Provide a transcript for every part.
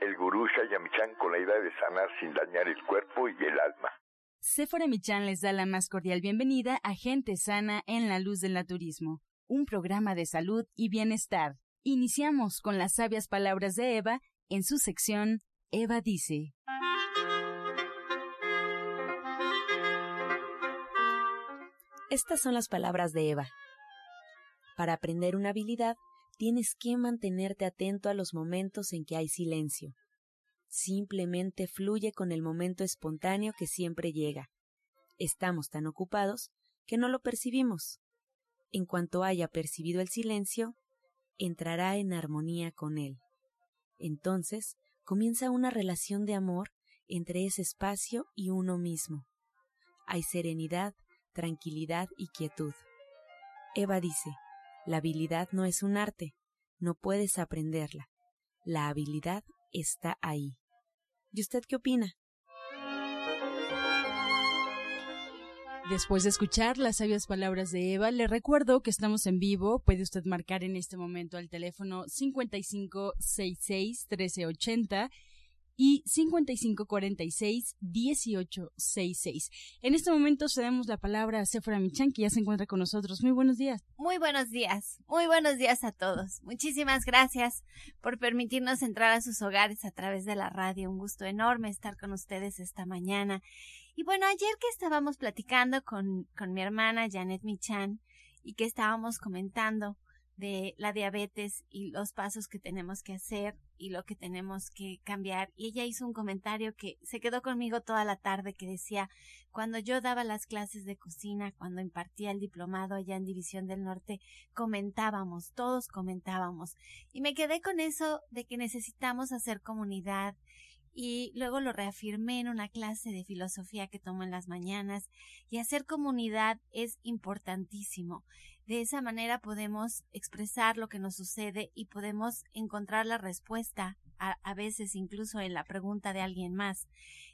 el gurú Shayamichan con la idea de sanar sin dañar el cuerpo y el alma. Sephora Michan les da la más cordial bienvenida a Gente Sana en la Luz del Naturismo, un programa de salud y bienestar. Iniciamos con las sabias palabras de Eva en su sección Eva dice. Estas son las palabras de Eva. Para aprender una habilidad, tienes que mantenerte atento a los momentos en que hay silencio. Simplemente fluye con el momento espontáneo que siempre llega. Estamos tan ocupados que no lo percibimos. En cuanto haya percibido el silencio, entrará en armonía con él. Entonces comienza una relación de amor entre ese espacio y uno mismo. Hay serenidad, tranquilidad y quietud. Eva dice, la habilidad no es un arte, no puedes aprenderla. La habilidad está ahí. ¿Y usted qué opina? Después de escuchar las sabias palabras de Eva, le recuerdo que estamos en vivo. Puede usted marcar en este momento al teléfono 5566-1380 y 5546-1866. En este momento cedemos la palabra a Sephora Michan, que ya se encuentra con nosotros. Muy buenos días. Muy buenos días, muy buenos días a todos. Muchísimas gracias por permitirnos entrar a sus hogares a través de la radio. Un gusto enorme estar con ustedes esta mañana. Y bueno, ayer que estábamos platicando con, con mi hermana Janet Michan y que estábamos comentando de la diabetes y los pasos que tenemos que hacer y lo que tenemos que cambiar. Y ella hizo un comentario que se quedó conmigo toda la tarde que decía, cuando yo daba las clases de cocina, cuando impartía el diplomado allá en División del Norte, comentábamos, todos comentábamos. Y me quedé con eso de que necesitamos hacer comunidad. Y luego lo reafirmé en una clase de filosofía que tomo en las mañanas. Y hacer comunidad es importantísimo. De esa manera podemos expresar lo que nos sucede y podemos encontrar la respuesta, a, veces incluso en la pregunta de alguien más.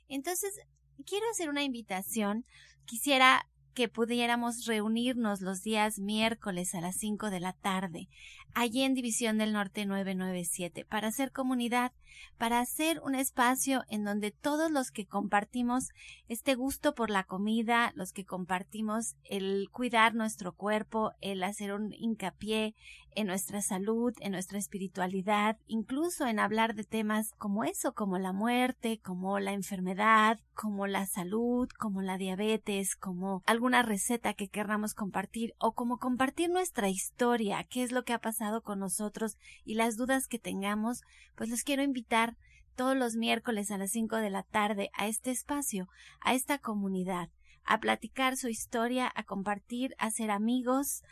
Entonces, quiero hacer una invitación. Quisiera que pudiéramos reunirnos los días miércoles a las 5 de la tarde, allí en División del Norte 997, para hacer comunidad, para hacer un espacio en donde todos los que compartimos este gusto por la comida, los que compartimos el cuidar nuestro cuerpo, el hacer un hincapié en nuestra salud, en nuestra espiritualidad, incluso en hablar de temas como eso, como la muerte, como la enfermedad, como la salud, como la diabetes, como alguna receta que querramos compartir o como compartir nuestra historia, qué es lo que ha pasado con nosotros y las dudas que tengamos, pues los quiero invitar todos los miércoles a las 5 de la tarde a este espacio, a esta comunidad, a platicar su historia, a compartir, a ser amigos,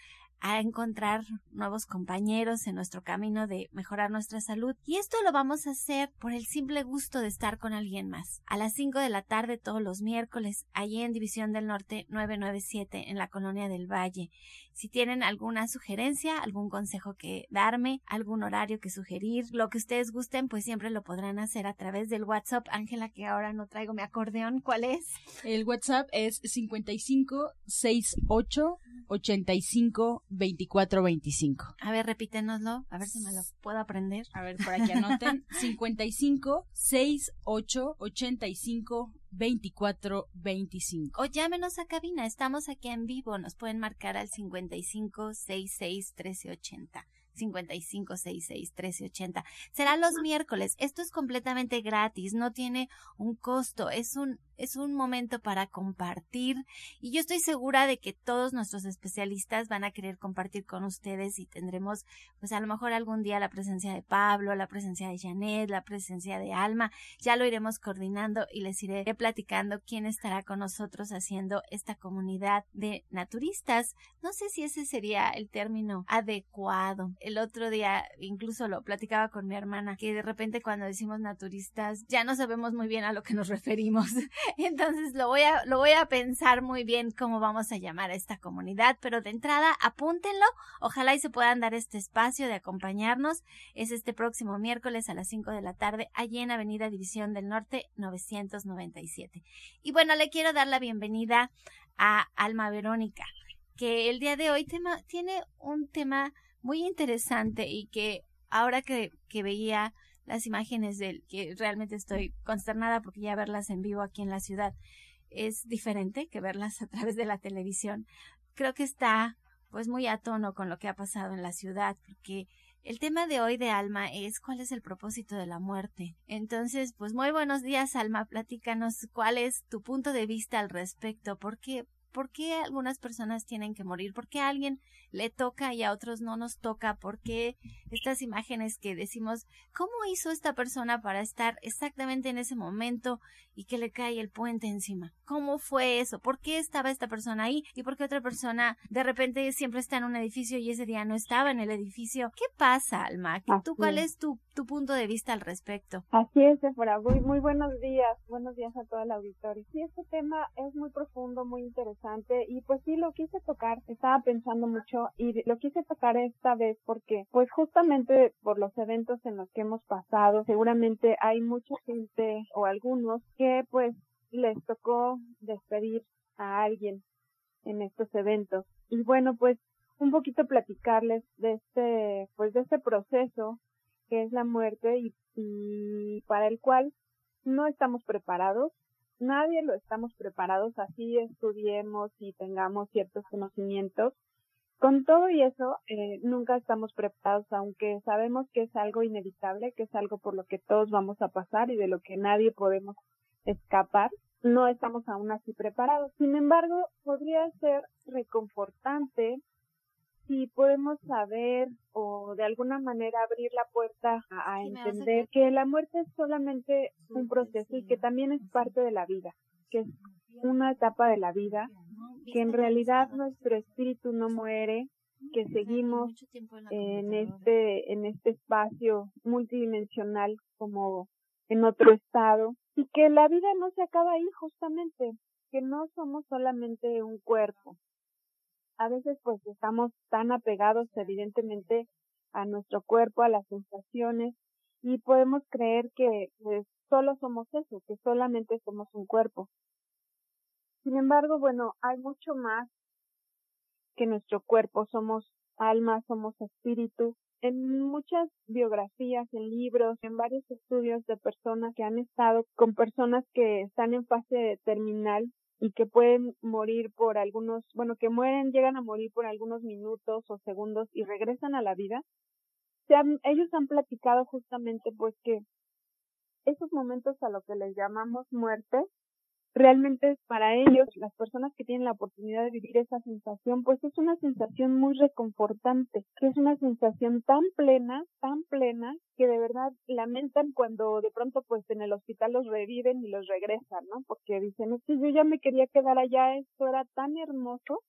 a encontrar nuevos compañeros en nuestro camino de mejorar nuestra salud. Y esto lo vamos a hacer por el simple gusto de estar con alguien más. A las 5 de la tarde todos los miércoles, allí en División del Norte 997 en la Colonia del Valle. Si tienen alguna sugerencia, algún consejo que darme, algún horario que sugerir, lo que ustedes gusten, pues siempre lo podrán hacer a través del WhatsApp. Ángela, que ahora no traigo mi acordeón, ¿cuál es? El WhatsApp es 5568 85 24 25. A ver, repítenoslo, a ver si me lo puedo aprender. A ver, para que anoten. 55 68 85 24 25. O llámenos a cabina, estamos aquí en vivo, nos pueden marcar al 55 66 1380. 5566-1380. Será los miércoles. Esto es completamente gratis, no tiene un costo. Es un, es un momento para compartir y yo estoy segura de que todos nuestros especialistas van a querer compartir con ustedes y tendremos pues a lo mejor algún día la presencia de Pablo, la presencia de Janet, la presencia de Alma, ya lo iremos coordinando y les iré platicando quién estará con nosotros haciendo esta comunidad de naturistas. No sé si ese sería el término adecuado. El otro día incluso lo platicaba con mi hermana que de repente cuando decimos naturistas ya no sabemos muy bien a lo que nos referimos. Entonces lo voy a, lo voy a pensar muy bien cómo vamos a llamar a esta comunidad, pero de entrada apúntenlo. Ojalá y se puedan dar este espacio de acompañarnos. Es este próximo miércoles a las 5 de la tarde, allí en Avenida División del Norte 997. Y bueno, le quiero dar la bienvenida a Alma Verónica, que el día de hoy tema, tiene un tema muy interesante y que ahora que, que veía las imágenes de él, que realmente estoy consternada porque ya verlas en vivo aquí en la ciudad es diferente que verlas a través de la televisión. Creo que está pues muy a tono con lo que ha pasado en la ciudad, porque el tema de hoy de Alma es cuál es el propósito de la muerte. Entonces, pues muy buenos días, Alma, platícanos cuál es tu punto de vista al respecto, por qué, por qué algunas personas tienen que morir, por qué alguien le toca y a otros no nos toca, porque estas imágenes que decimos, ¿cómo hizo esta persona para estar exactamente en ese momento y que le cae el puente encima? ¿Cómo fue eso? ¿Por qué estaba esta persona ahí y por qué otra persona de repente siempre está en un edificio y ese día no estaba en el edificio? ¿Qué pasa, Alma? ¿Tú cuál es tu, tu punto de vista al respecto? Así es, Sephora. Muy, muy buenos días. Buenos días a toda la auditorio. Sí, este tema es muy profundo, muy interesante y pues sí, lo quise tocar. Estaba pensando mucho y lo quise tocar esta vez porque pues justamente por los eventos en los que hemos pasado seguramente hay mucha gente o algunos que pues les tocó despedir a alguien en estos eventos. Y bueno pues un poquito platicarles de este pues de este proceso que es la muerte y, y para el cual no estamos preparados. Nadie lo estamos preparados así estudiemos y tengamos ciertos conocimientos. Con todo y eso, eh, nunca estamos preparados, aunque sabemos que es algo inevitable, que es algo por lo que todos vamos a pasar y de lo que nadie podemos escapar, no estamos aún así preparados. Sin embargo, podría ser reconfortante si podemos saber o de alguna manera abrir la puerta a, entender que la muerte es solamente un proceso y que también es parte de la vida, que es una etapa de la vida que en realidad nuestro espíritu no muere, que seguimos en este, en este espacio multidimensional como en otro estado y que la vida no se acaba ahí justamente, que no somos solamente un cuerpo. A veces pues estamos tan apegados evidentemente a nuestro cuerpo, a las sensaciones y podemos creer que pues, solo somos eso, que solamente somos un cuerpo. Sin embargo, bueno, hay mucho más que nuestro cuerpo, somos alma, somos espíritu. En muchas biografías, en libros, en varios estudios de personas que han estado con personas que están en fase terminal y que pueden morir por algunos, bueno, que mueren, llegan a morir por algunos minutos o segundos y regresan a la vida, se ellos han platicado justamente pues que esos momentos a lo que les llamamos muerte realmente para ellos, las personas que tienen la oportunidad de vivir esa sensación, pues es una sensación muy reconfortante, que es una sensación tan plena, tan plena, que de verdad lamentan cuando de pronto pues en el hospital los reviven y los regresan, ¿no? Porque dicen, es que yo ya me quería quedar allá, esto era tan hermoso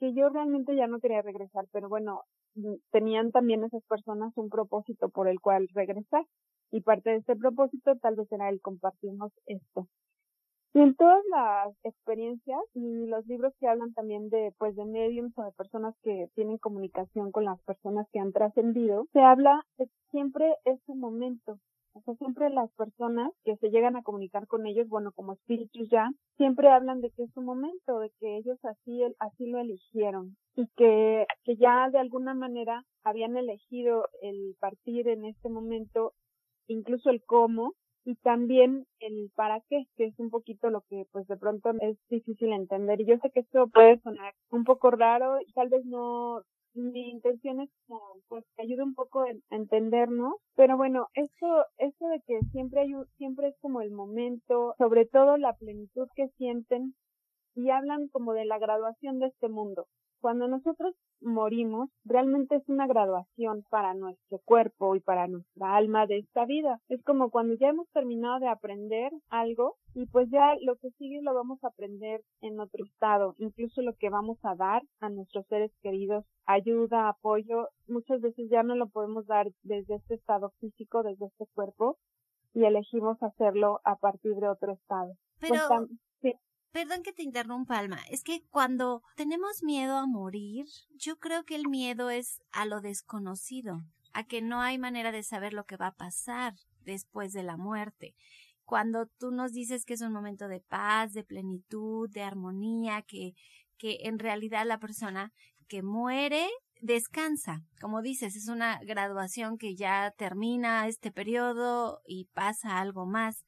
que yo realmente ya no quería regresar, pero bueno, mm, tenían también esas personas un propósito por el cual regresar y parte de este propósito tal vez era el compartirnos esto. Y en todas las experiencias y los libros que hablan también de, pues, de mediums o de personas que tienen comunicación con las personas que han trascendido, se habla de siempre ese momento. O sea, siempre las personas que se llegan a comunicar con ellos, bueno, como espíritus ya, siempre hablan de que es su momento, de que ellos así, así lo eligieron y que, que ya de alguna manera habían elegido el partir en este momento, incluso el cómo, y también el para qué, que es un poquito lo que pues de pronto es difícil entender. Y yo sé que esto puede sonar un poco raro y tal vez no mi intención es pues que ayude un poco a entendernos, pero bueno, esto, esto de que siempre hay siempre es como el momento, sobre todo la plenitud que sienten y hablan como de la graduación de este mundo. Cuando nosotros morimos, realmente es una graduación para nuestro cuerpo y para nuestra alma de esta vida. Es como cuando ya hemos terminado de aprender algo y pues ya lo que sigue lo vamos a aprender en otro estado. Incluso lo que vamos a dar a nuestros seres queridos, ayuda, apoyo, muchas veces ya no lo podemos dar desde este estado físico, desde este cuerpo y elegimos hacerlo a partir de otro estado. Pues Pero, Perdón que te interrumpa, Alma. Es que cuando tenemos miedo a morir, yo creo que el miedo es a lo desconocido, a que no hay manera de saber lo que va a pasar después de la muerte. Cuando tú nos dices que es un momento de paz, de plenitud, de armonía, que, que en realidad la persona que muere descansa. Como dices, es una graduación que ya termina este periodo y pasa algo más.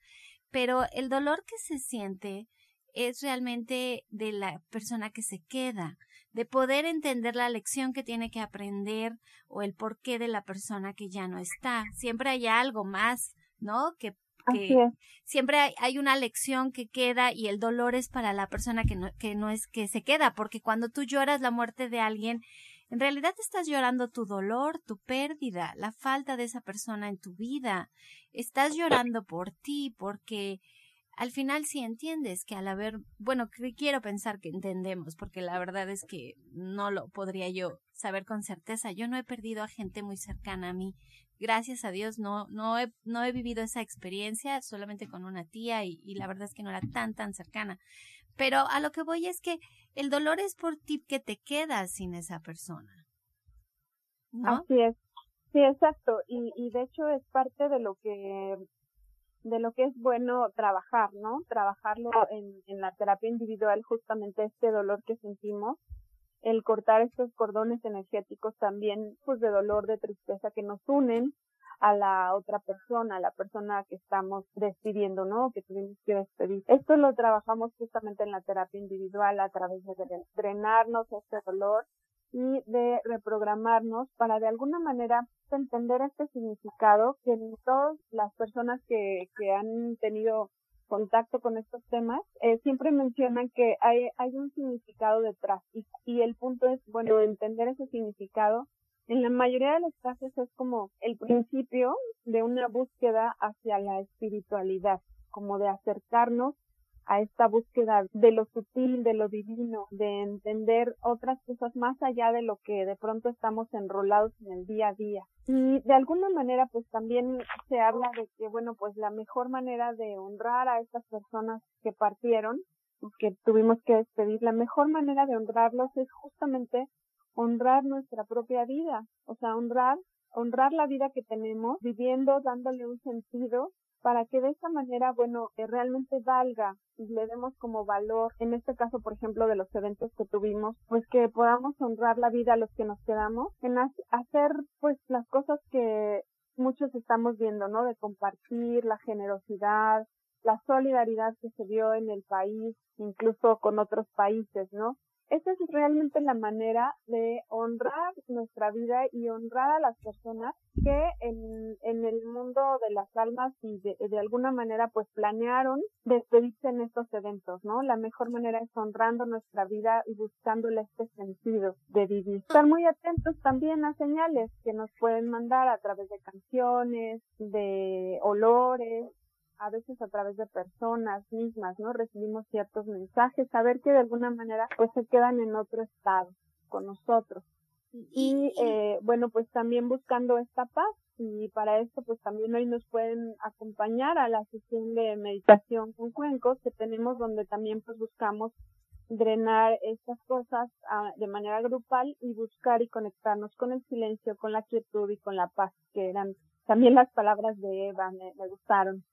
Pero el dolor que se siente es realmente de la persona que se queda, de poder entender la lección que tiene que aprender o el porqué de la persona que ya no está. Siempre hay algo más, ¿no? Que, siempre hay, hay, una lección que queda y el dolor es para la persona que no, que no es que se queda, porque cuando tú lloras la muerte de alguien, en realidad estás llorando tu dolor, tu pérdida, la falta de esa persona en tu vida. Estás llorando por ti, porque al final sí entiendes que al haber, bueno, quiero pensar que entendemos, porque la verdad es que no lo podría yo saber con certeza. Yo no he perdido a gente muy cercana a mí. Gracias a Dios no, no, he, no he vivido esa experiencia solamente con una tía y, y la verdad es que no era tan, tan cercana. Pero a lo que voy es que el dolor es por ti que te quedas sin esa persona. ¿no? Así es. Sí, exacto. Y, y de hecho es parte de lo que de lo que es bueno trabajar, ¿no? Trabajarlo en, en la terapia individual, justamente este dolor que sentimos, el cortar estos cordones energéticos también, pues de dolor, de tristeza que nos unen a la otra persona, a la persona que estamos despidiendo, ¿no? Que tuvimos que despedir. Esto lo trabajamos justamente en la terapia individual a través de drenarnos este dolor y de reprogramarnos para de alguna manera entender este significado que todas las personas que, que han tenido contacto con estos temas eh, siempre mencionan que hay, hay un significado detrás. Y, y el punto es, bueno, entender ese significado en la mayoría de los casos es como el principio de una búsqueda hacia la espiritualidad, como de acercarnos a esta búsqueda de lo sutil, de lo divino, de entender otras cosas más allá de lo que de pronto estamos enrolados en el día a día. Y de alguna manera pues también se habla de que bueno pues la mejor manera de honrar a estas personas que partieron, que tuvimos que despedir, la mejor manera de honrarlos es justamente honrar nuestra propia vida, o sea, honrar honrar la vida que tenemos, viviendo, dándole un sentido para que de esta manera, bueno, que realmente valga y le demos como valor, en este caso, por ejemplo, de los eventos que tuvimos, pues que podamos honrar la vida a los que nos quedamos, en hacer pues las cosas que muchos estamos viendo, ¿no? De compartir la generosidad, la solidaridad que se dio en el país, incluso con otros países, ¿no? Esa es realmente la manera de honrar nuestra vida y honrar a las personas que en, en el mundo de las almas y de, de alguna manera pues planearon despedirse en estos eventos, ¿no? La mejor manera es honrando nuestra vida y buscándole este sentido de vivir. Estar muy atentos también a señales que nos pueden mandar a través de canciones, de olores, a veces a través de personas mismas, ¿no? Recibimos ciertos mensajes, saber que de alguna manera pues se quedan en otro estado con nosotros. Y eh, bueno, pues también buscando esta paz y para esto pues también hoy nos pueden acompañar a la sesión de meditación con cuencos que tenemos donde también pues buscamos drenar estas cosas ah, de manera grupal y buscar y conectarnos con el silencio, con la quietud y con la paz, que eran también las palabras de Eva, me gustaron.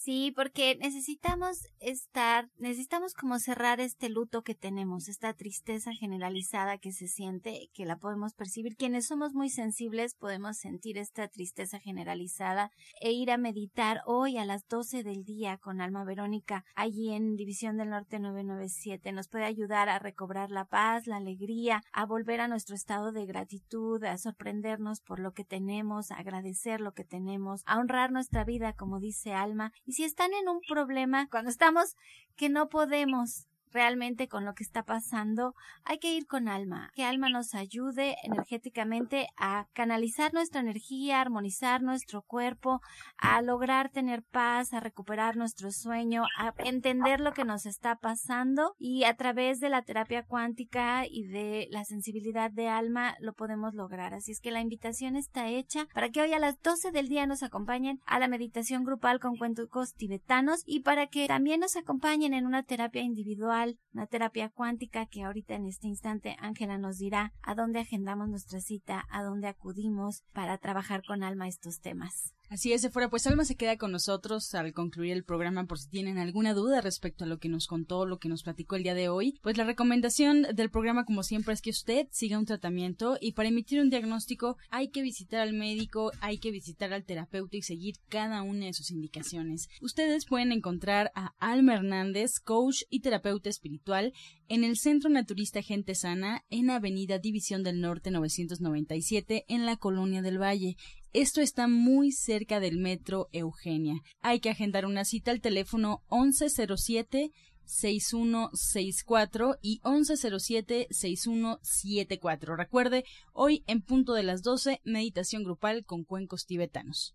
Sí, porque necesitamos estar, necesitamos como cerrar este luto que tenemos, esta tristeza generalizada que se siente, que la podemos percibir. Quienes somos muy sensibles podemos sentir esta tristeza generalizada e ir a meditar hoy a las 12 del día con Alma Verónica allí en División del Norte 997. Nos puede ayudar a recobrar la paz, la alegría, a volver a nuestro estado de gratitud, a sorprendernos por lo que tenemos, a agradecer lo que tenemos, a honrar nuestra vida, como dice Alma, y si están en un problema, cuando estamos que no podemos realmente con lo que está pasando, hay que ir con alma, que alma nos ayude energéticamente a canalizar nuestra energía, a armonizar nuestro cuerpo, a lograr tener paz, a recuperar nuestro sueño, a entender lo que nos está pasando y a través de la terapia cuántica y de la sensibilidad de alma lo podemos lograr. Así es que la invitación está hecha para que hoy a las 12 del día nos acompañen a la meditación grupal con cuentos tibetanos y para que también nos acompañen en una terapia individual una terapia cuántica que ahorita en este instante Ángela nos dirá a dónde agendamos nuestra cita, a dónde acudimos para trabajar con alma estos temas. Así es, de fuera, pues Alma se queda con nosotros al concluir el programa por si tienen alguna duda respecto a lo que nos contó, lo que nos platicó el día de hoy. Pues la recomendación del programa, como siempre, es que usted siga un tratamiento y para emitir un diagnóstico hay que visitar al médico, hay que visitar al terapeuta y seguir cada una de sus indicaciones. Ustedes pueden encontrar a Alma Hernández, coach y terapeuta espiritual, en el Centro Naturista Gente Sana, en Avenida División del Norte 997, en la Colonia del Valle. Esto está muy cerca del metro Eugenia. Hay que agendar una cita al teléfono 1107 6164 y 1107 6174. Recuerde, hoy en punto de las 12, meditación grupal con cuencos tibetanos.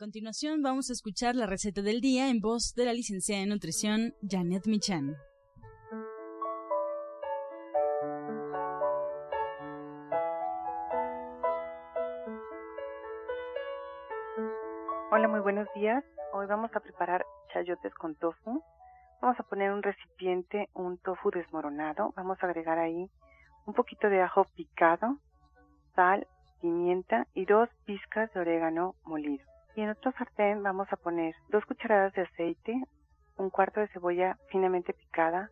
A continuación vamos a escuchar la receta del día en voz de la licenciada en nutrición Janet Michan. Hola, muy buenos días. Hoy vamos a preparar chayotes con tofu. Vamos a poner un recipiente un tofu desmoronado. Vamos a agregar ahí un poquito de ajo picado, sal, pimienta y dos pizcas de orégano molido. Y en otro sartén vamos a poner dos cucharadas de aceite, un cuarto de cebolla finamente picada,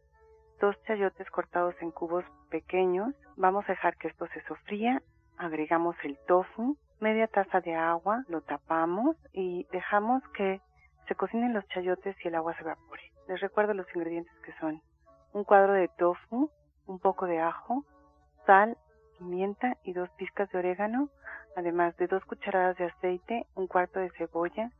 dos chayotes cortados en cubos pequeños. Vamos a dejar que esto se sofría. Agregamos el tofu, media taza de agua, lo tapamos y dejamos que se cocinen los chayotes y el agua se evapore. Les recuerdo los ingredientes que son un cuadro de tofu, un poco de ajo, sal, pimienta y dos pizcas de orégano, además de dos cucharadas de aceite, un cuarto de cebolla,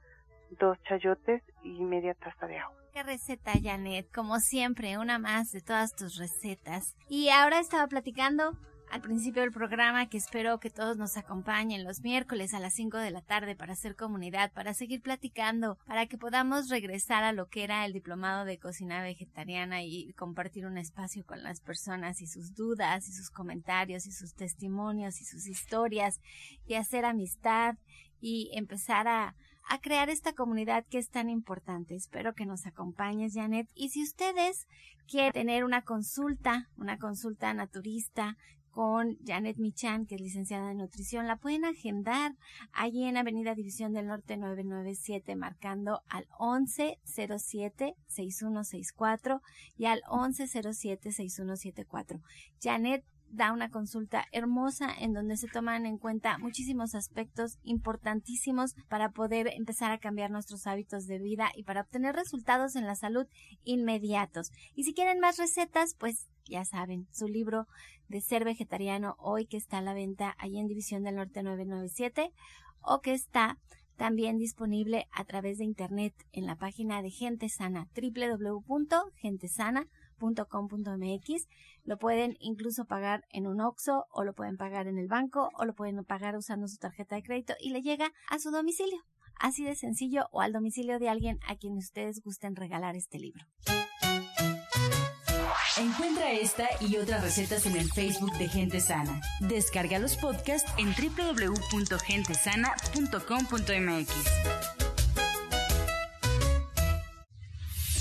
dos chayotes y media taza de agua. Qué receta, Janet, como siempre, una más de todas tus recetas. Y ahora estaba platicando al principio del programa que espero que todos nos acompañen los miércoles a las 5 de la tarde para hacer comunidad, para seguir platicando, para que podamos regresar a lo que era el diplomado de cocina vegetariana y compartir un espacio con las personas y sus dudas y sus comentarios y sus testimonios y sus historias y hacer amistad y empezar a, a crear esta comunidad que es tan importante. Espero que nos acompañes, Janet. Y si ustedes quieren tener una consulta, una consulta naturista, con Janet Michan, que es licenciada en nutrición. La pueden agendar allí en Avenida División del Norte 997, marcando al 1107-6164 y al 1107-6174. Janet da una consulta hermosa en donde se toman en cuenta muchísimos aspectos importantísimos para poder empezar a cambiar nuestros hábitos de vida y para obtener resultados en la salud inmediatos. Y si quieren más recetas, pues ya saben, su libro de ser vegetariano hoy que está a la venta ahí en División del Norte 997 o que está también disponible a través de internet en la página de Gente Sana www.gentesana.com.mx lo pueden incluso pagar en un OXO o lo pueden pagar en el banco o lo pueden pagar usando su tarjeta de crédito y le llega a su domicilio. Así de sencillo o al domicilio de alguien a quien ustedes gusten regalar este libro. Encuentra esta y otras recetas en el Facebook de Gente Sana. Descarga los podcasts en www.gentesana.com.mx.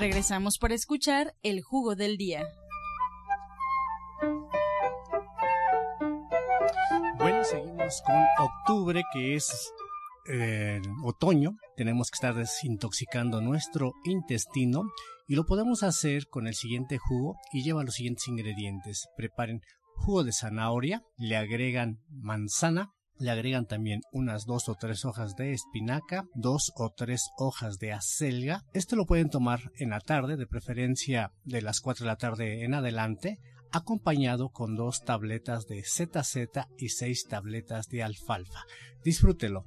Regresamos para escuchar el jugo del día. Bueno, seguimos con octubre, que es eh, otoño. Tenemos que estar desintoxicando nuestro intestino y lo podemos hacer con el siguiente jugo y lleva los siguientes ingredientes. Preparen jugo de zanahoria, le agregan manzana, le agregan también unas dos o tres hojas de espinaca, dos o tres hojas de acelga. Esto lo pueden tomar en la tarde, de preferencia de las 4 de la tarde en adelante, acompañado con dos tabletas de ZZ y seis tabletas de alfalfa. Disfrútelo.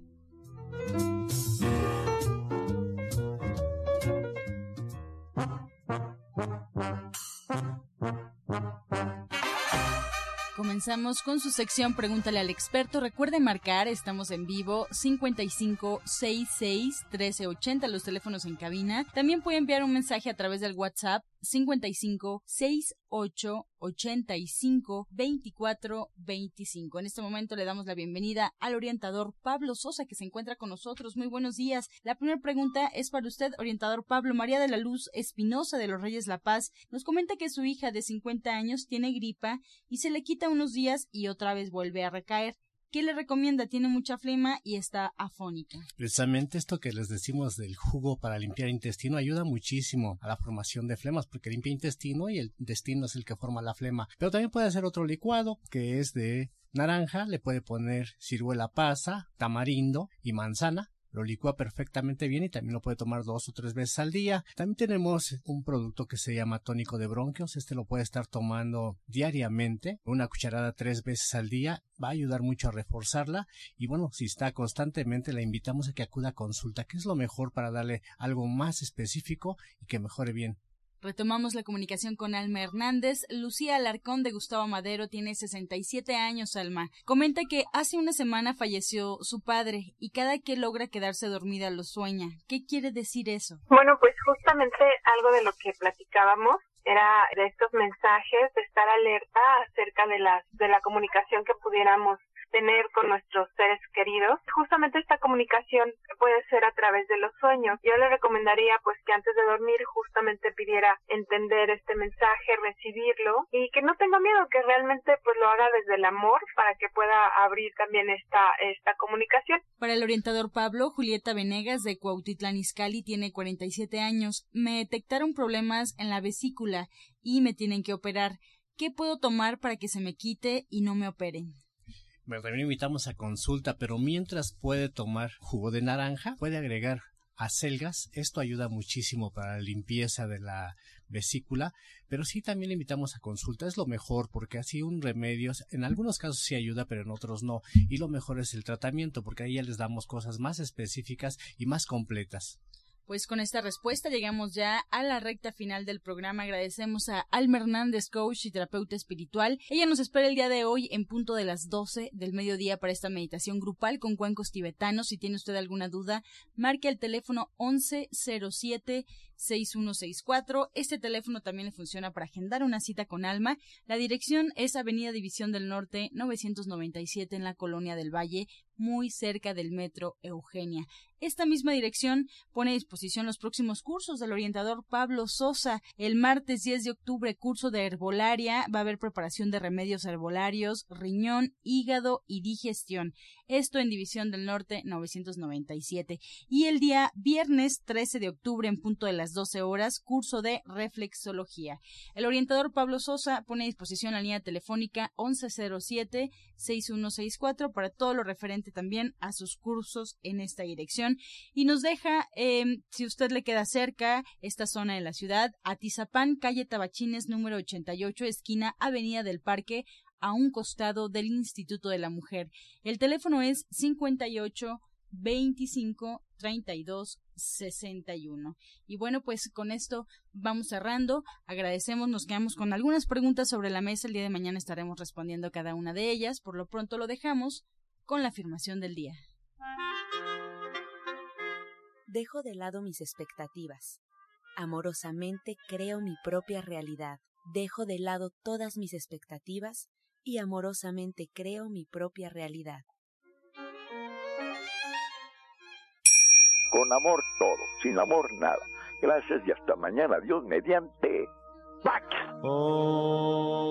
Comenzamos con su sección Pregúntale al experto. Recuerde marcar, estamos en vivo 5566 1380, los teléfonos en cabina. También puede enviar un mensaje a través del WhatsApp 55 68 85 24 25. En este momento le damos la bienvenida al orientador Pablo Sosa que se encuentra con nosotros. Muy buenos días. La primera pregunta es para usted, orientador Pablo María de la Luz Espinosa de los Reyes La Paz. Nos comenta que su hija de 50 años tiene gripa y se le quita unos días y otra vez vuelve a recaer. ¿Qué le recomienda? Tiene mucha flema y está afónica. Precisamente esto que les decimos del jugo para limpiar intestino ayuda muchísimo a la formación de flemas porque limpia intestino y el intestino es el que forma la flema. Pero también puede hacer otro licuado que es de naranja, le puede poner ciruela pasa, tamarindo y manzana lo licúa perfectamente bien y también lo puede tomar dos o tres veces al día. También tenemos un producto que se llama tónico de bronquios. Este lo puede estar tomando diariamente, una cucharada tres veces al día. Va a ayudar mucho a reforzarla. Y bueno, si está constantemente, le invitamos a que acuda a consulta, que es lo mejor para darle algo más específico y que mejore bien Retomamos la comunicación con Alma Hernández. Lucía Alarcón de Gustavo Madero tiene 67 años, Alma. Comenta que hace una semana falleció su padre y cada que logra quedarse dormida lo sueña. ¿Qué quiere decir eso? Bueno, pues justamente algo de lo que platicábamos era de estos mensajes, de estar alerta acerca de de la comunicación que pudiéramos tener con nuestros seres queridos. Justamente esta comunicación puede ser a través de los sueños. Yo le recomendaría pues que antes de dormir justamente pidiera entender este mensaje, recibirlo y que no tenga miedo, que realmente pues lo haga desde el amor para que pueda abrir también esta, esta comunicación. Para el orientador Pablo, Julieta Venegas de Cuautitlán Izcalli tiene 47 años. Me detectaron problemas en la vesícula y me tienen que operar. ¿Qué puedo tomar para que se me quite y no me operen? También invitamos a consulta, pero mientras puede tomar jugo de naranja, puede agregar acelgas. Esto ayuda muchísimo para la limpieza de la vesícula, pero sí también le invitamos a consulta. Es lo mejor porque así un remedio, en algunos casos sí ayuda, pero en otros no. Y lo mejor es el tratamiento porque ahí ya les damos cosas más específicas y más completas. Pues con esta respuesta llegamos ya a la recta final del programa. Agradecemos a Alma Hernández, coach y terapeuta espiritual. Ella nos espera el día de hoy en punto de las 12 del mediodía para esta meditación grupal con cuencos tibetanos. Si tiene usted alguna duda, marque el teléfono 1107 6164. Este teléfono también le funciona para agendar una cita con Alma. La dirección es Avenida División del Norte 997 en la Colonia del Valle, muy cerca del metro Eugenia. Esta misma dirección pone a disposición los próximos cursos del orientador Pablo Sosa. El martes 10 de octubre, curso de herbolaria. Va a haber preparación de remedios herbolarios, riñón, hígado y digestión. Esto en División del Norte 997. Y el día viernes 13 de octubre, en punto de las 12 horas, curso de reflexología. El orientador Pablo Sosa pone a disposición la línea telefónica 1107-6164 para todo lo referente también a sus cursos en esta dirección y nos deja, em, si usted le queda cerca, esta zona de la ciudad, Atizapán, calle Tabachines número 88, esquina Avenida del Parque, a un costado del Instituto de la Mujer. El teléfono es 58 25 32 61. Y bueno, pues con esto vamos cerrando. Agradecemos, nos quedamos con algunas preguntas sobre la mesa. El día de mañana estaremos respondiendo cada una de ellas. Por lo pronto lo dejamos con la afirmación del día. Dejo de lado mis expectativas. Amorosamente creo mi propia realidad. Dejo de lado todas mis expectativas y amorosamente creo mi propia realidad. Con amor todo, sin amor nada. Gracias y hasta mañana. Dios mediante. ¡Pax! Oh.